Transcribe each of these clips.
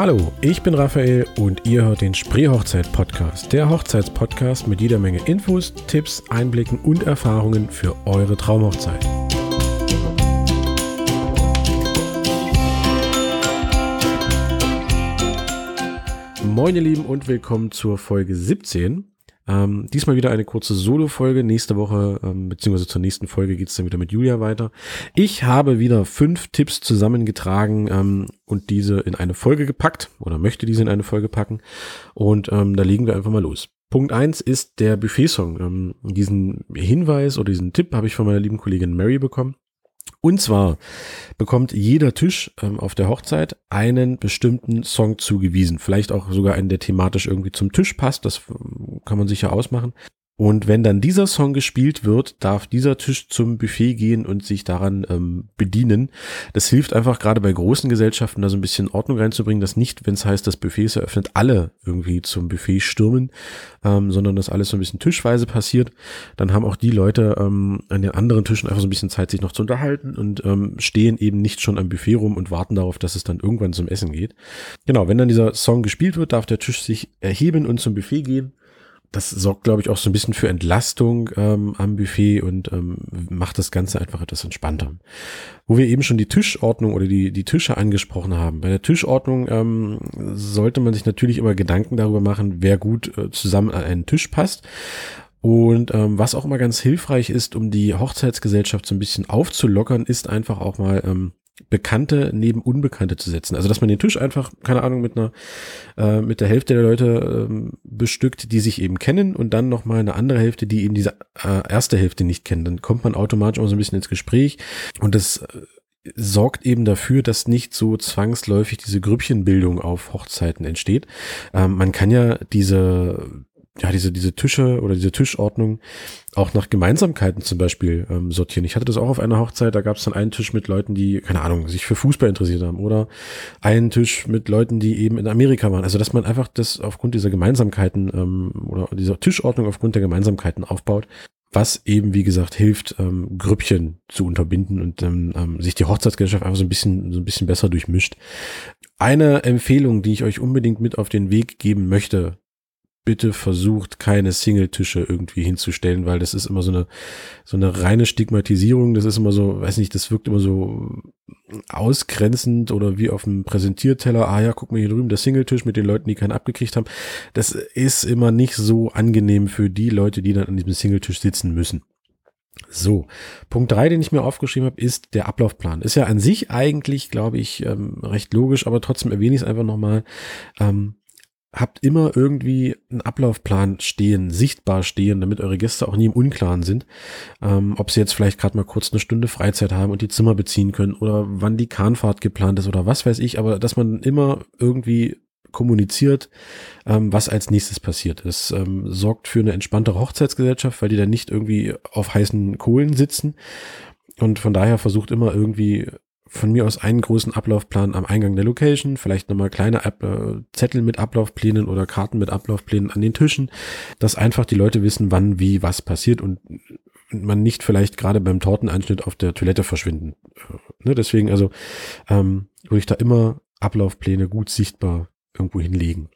Hallo, ich bin Raphael und ihr hört den Spree-Hochzeit-Podcast, der Hochzeitspodcast mit jeder Menge Infos, Tipps, Einblicken und Erfahrungen für eure Traumhochzeit. Moin ihr Lieben und willkommen zur Folge 17. Ähm, diesmal wieder eine kurze Solo-Folge. Nächste Woche, ähm, beziehungsweise zur nächsten Folge geht es dann wieder mit Julia weiter. Ich habe wieder fünf Tipps zusammengetragen ähm, und diese in eine Folge gepackt oder möchte diese in eine Folge packen. Und ähm, da legen wir einfach mal los. Punkt eins ist der Buffet-Song. Ähm, diesen Hinweis oder diesen Tipp habe ich von meiner lieben Kollegin Mary bekommen. Und zwar bekommt jeder Tisch ähm, auf der Hochzeit einen bestimmten Song zugewiesen. Vielleicht auch sogar einen, der thematisch irgendwie zum Tisch passt. Das äh, kann man sicher ausmachen. Und wenn dann dieser Song gespielt wird, darf dieser Tisch zum Buffet gehen und sich daran ähm, bedienen. Das hilft einfach gerade bei großen Gesellschaften da so ein bisschen Ordnung reinzubringen, dass nicht, wenn es heißt, das Buffet ist eröffnet, alle irgendwie zum Buffet stürmen, ähm, sondern dass alles so ein bisschen tischweise passiert. Dann haben auch die Leute ähm, an den anderen Tischen einfach so ein bisschen Zeit, sich noch zu unterhalten und ähm, stehen eben nicht schon am Buffet rum und warten darauf, dass es dann irgendwann zum Essen geht. Genau, wenn dann dieser Song gespielt wird, darf der Tisch sich erheben und zum Buffet gehen das sorgt, glaube ich, auch so ein bisschen für Entlastung ähm, am Buffet und ähm, macht das Ganze einfach etwas entspannter. Wo wir eben schon die Tischordnung oder die, die Tische angesprochen haben. Bei der Tischordnung ähm, sollte man sich natürlich immer Gedanken darüber machen, wer gut äh, zusammen an einen Tisch passt. Und ähm, was auch immer ganz hilfreich ist, um die Hochzeitsgesellschaft so ein bisschen aufzulockern, ist einfach auch mal ähm, Bekannte neben Unbekannte zu setzen. Also dass man den Tisch einfach, keine Ahnung, mit einer, äh, mit der Hälfte der Leute ähm, bestückt, die sich eben kennen und dann nochmal eine andere Hälfte, die eben diese äh, erste Hälfte nicht kennen. Dann kommt man automatisch auch so ein bisschen ins Gespräch und das äh, sorgt eben dafür, dass nicht so zwangsläufig diese Grüppchenbildung auf Hochzeiten entsteht. Ähm, man kann ja diese ja, diese, diese Tische oder diese Tischordnung auch nach Gemeinsamkeiten zum Beispiel ähm, sortieren. Ich hatte das auch auf einer Hochzeit, da gab es dann einen Tisch mit Leuten, die, keine Ahnung, sich für Fußball interessiert haben oder einen Tisch mit Leuten, die eben in Amerika waren. Also dass man einfach das aufgrund dieser Gemeinsamkeiten ähm, oder dieser Tischordnung aufgrund der Gemeinsamkeiten aufbaut, was eben, wie gesagt, hilft, ähm, Grüppchen zu unterbinden und ähm, ähm, sich die Hochzeitsgesellschaft einfach so ein bisschen, so ein bisschen besser durchmischt. Eine Empfehlung, die ich euch unbedingt mit auf den Weg geben möchte, bitte versucht, keine Single-Tische irgendwie hinzustellen, weil das ist immer so eine, so eine reine Stigmatisierung. Das ist immer so, weiß nicht, das wirkt immer so ausgrenzend oder wie auf dem Präsentierteller. Ah ja, guck mal hier drüben, der Single-Tisch mit den Leuten, die keinen abgekriegt haben. Das ist immer nicht so angenehm für die Leute, die dann an diesem Single-Tisch sitzen müssen. So, Punkt drei, den ich mir aufgeschrieben habe, ist der Ablaufplan. Ist ja an sich eigentlich, glaube ich, ähm, recht logisch, aber trotzdem erwähne ich es einfach nochmal. Ähm, habt immer irgendwie einen Ablaufplan stehen, sichtbar stehen, damit eure Gäste auch nie im Unklaren sind, ähm, ob sie jetzt vielleicht gerade mal kurz eine Stunde Freizeit haben und die Zimmer beziehen können oder wann die Kahnfahrt geplant ist oder was weiß ich, aber dass man immer irgendwie kommuniziert, ähm, was als nächstes passiert. Es ähm, sorgt für eine entspanntere Hochzeitsgesellschaft, weil die dann nicht irgendwie auf heißen Kohlen sitzen und von daher versucht immer irgendwie von mir aus einen großen Ablaufplan am Eingang der Location, vielleicht nochmal kleine Ab äh, Zettel mit Ablaufplänen oder Karten mit Ablaufplänen an den Tischen, dass einfach die Leute wissen, wann, wie, was passiert und man nicht vielleicht gerade beim Tortenanschnitt auf der Toilette verschwinden. Äh, ne, deswegen also ähm, würde ich da immer Ablaufpläne gut sichtbar irgendwo hinlegen.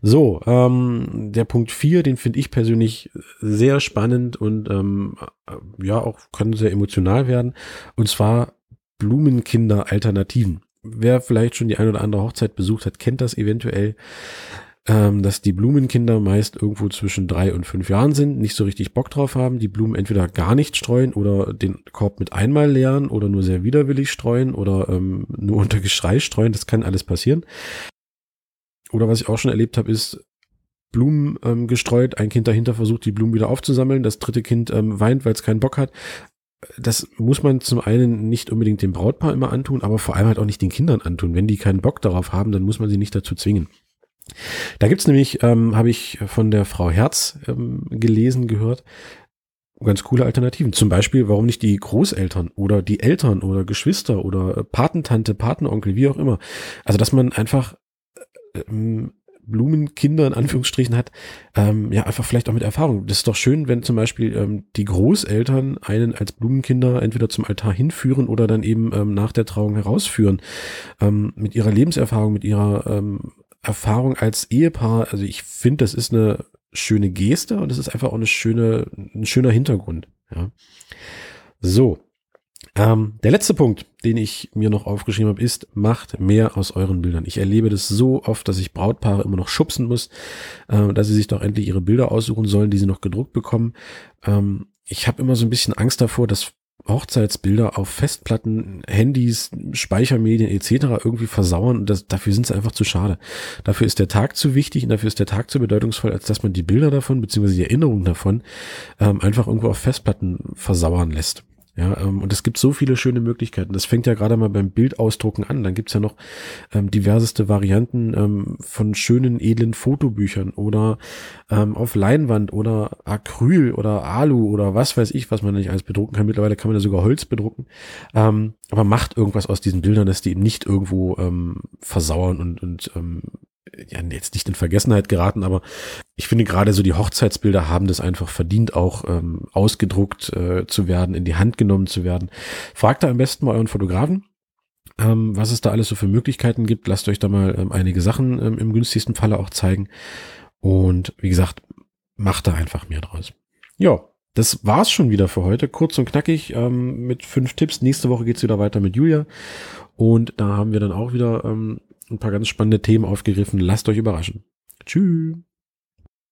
So, ähm, der Punkt vier, den finde ich persönlich sehr spannend und ähm, äh, ja auch kann sehr emotional werden. Und zwar Blumenkinder-Alternativen. Wer vielleicht schon die ein oder andere Hochzeit besucht hat, kennt das eventuell, ähm, dass die Blumenkinder meist irgendwo zwischen drei und fünf Jahren sind, nicht so richtig Bock drauf haben, die Blumen entweder gar nicht streuen oder den Korb mit einmal leeren oder nur sehr widerwillig streuen oder ähm, nur unter Geschrei streuen, das kann alles passieren. Oder was ich auch schon erlebt habe, ist, Blumen ähm, gestreut, ein Kind dahinter versucht, die Blumen wieder aufzusammeln, das dritte Kind ähm, weint, weil es keinen Bock hat das muss man zum einen nicht unbedingt dem Brautpaar immer antun, aber vor allem halt auch nicht den Kindern antun. Wenn die keinen Bock darauf haben, dann muss man sie nicht dazu zwingen. Da gibt's nämlich, ähm, habe ich von der Frau Herz ähm, gelesen, gehört, ganz coole Alternativen. Zum Beispiel, warum nicht die Großeltern oder die Eltern oder Geschwister oder Patentante, Patenonkel, wie auch immer. Also, dass man einfach ähm, Blumenkinder in Anführungsstrichen hat, ähm, ja, einfach vielleicht auch mit Erfahrung. Das ist doch schön, wenn zum Beispiel ähm, die Großeltern einen als Blumenkinder entweder zum Altar hinführen oder dann eben ähm, nach der Trauung herausführen. Ähm, mit ihrer Lebenserfahrung, mit ihrer ähm, Erfahrung als Ehepaar. Also ich finde, das ist eine schöne Geste und es ist einfach auch eine schöne, ein schöner Hintergrund. Ja. So. Ähm, der letzte Punkt, den ich mir noch aufgeschrieben habe, ist, macht mehr aus euren Bildern. Ich erlebe das so oft, dass ich Brautpaare immer noch schubsen muss, äh, dass sie sich doch endlich ihre Bilder aussuchen sollen, die sie noch gedruckt bekommen. Ähm, ich habe immer so ein bisschen Angst davor, dass Hochzeitsbilder auf Festplatten, Handys, Speichermedien etc. irgendwie versauern das, dafür sind sie einfach zu schade. Dafür ist der Tag zu wichtig und dafür ist der Tag zu bedeutungsvoll, als dass man die Bilder davon beziehungsweise die Erinnerungen davon ähm, einfach irgendwo auf Festplatten versauern lässt. Ja, ähm, und es gibt so viele schöne Möglichkeiten. Das fängt ja gerade mal beim Bildausdrucken an. Dann gibt's ja noch ähm, diverseste Varianten ähm, von schönen, edlen Fotobüchern oder ähm, auf Leinwand oder Acryl oder Alu oder was weiß ich, was man nicht alles bedrucken kann. Mittlerweile kann man ja sogar Holz bedrucken. Ähm, aber macht irgendwas aus diesen Bildern, dass die eben nicht irgendwo ähm, versauern und, und ähm, ja, jetzt nicht in Vergessenheit geraten, aber ich finde gerade so die Hochzeitsbilder haben das einfach verdient, auch ähm, ausgedruckt äh, zu werden, in die Hand genommen zu werden. Fragt da am besten mal euren Fotografen, ähm, was es da alles so für Möglichkeiten gibt. Lasst euch da mal ähm, einige Sachen ähm, im günstigsten Falle auch zeigen. Und wie gesagt, macht da einfach mehr draus. Ja, das war's schon wieder für heute. Kurz und knackig ähm, mit fünf Tipps. Nächste Woche geht's wieder weiter mit Julia. Und da haben wir dann auch wieder ähm, ein paar ganz spannende Themen aufgegriffen. Lasst euch überraschen. Tschüss.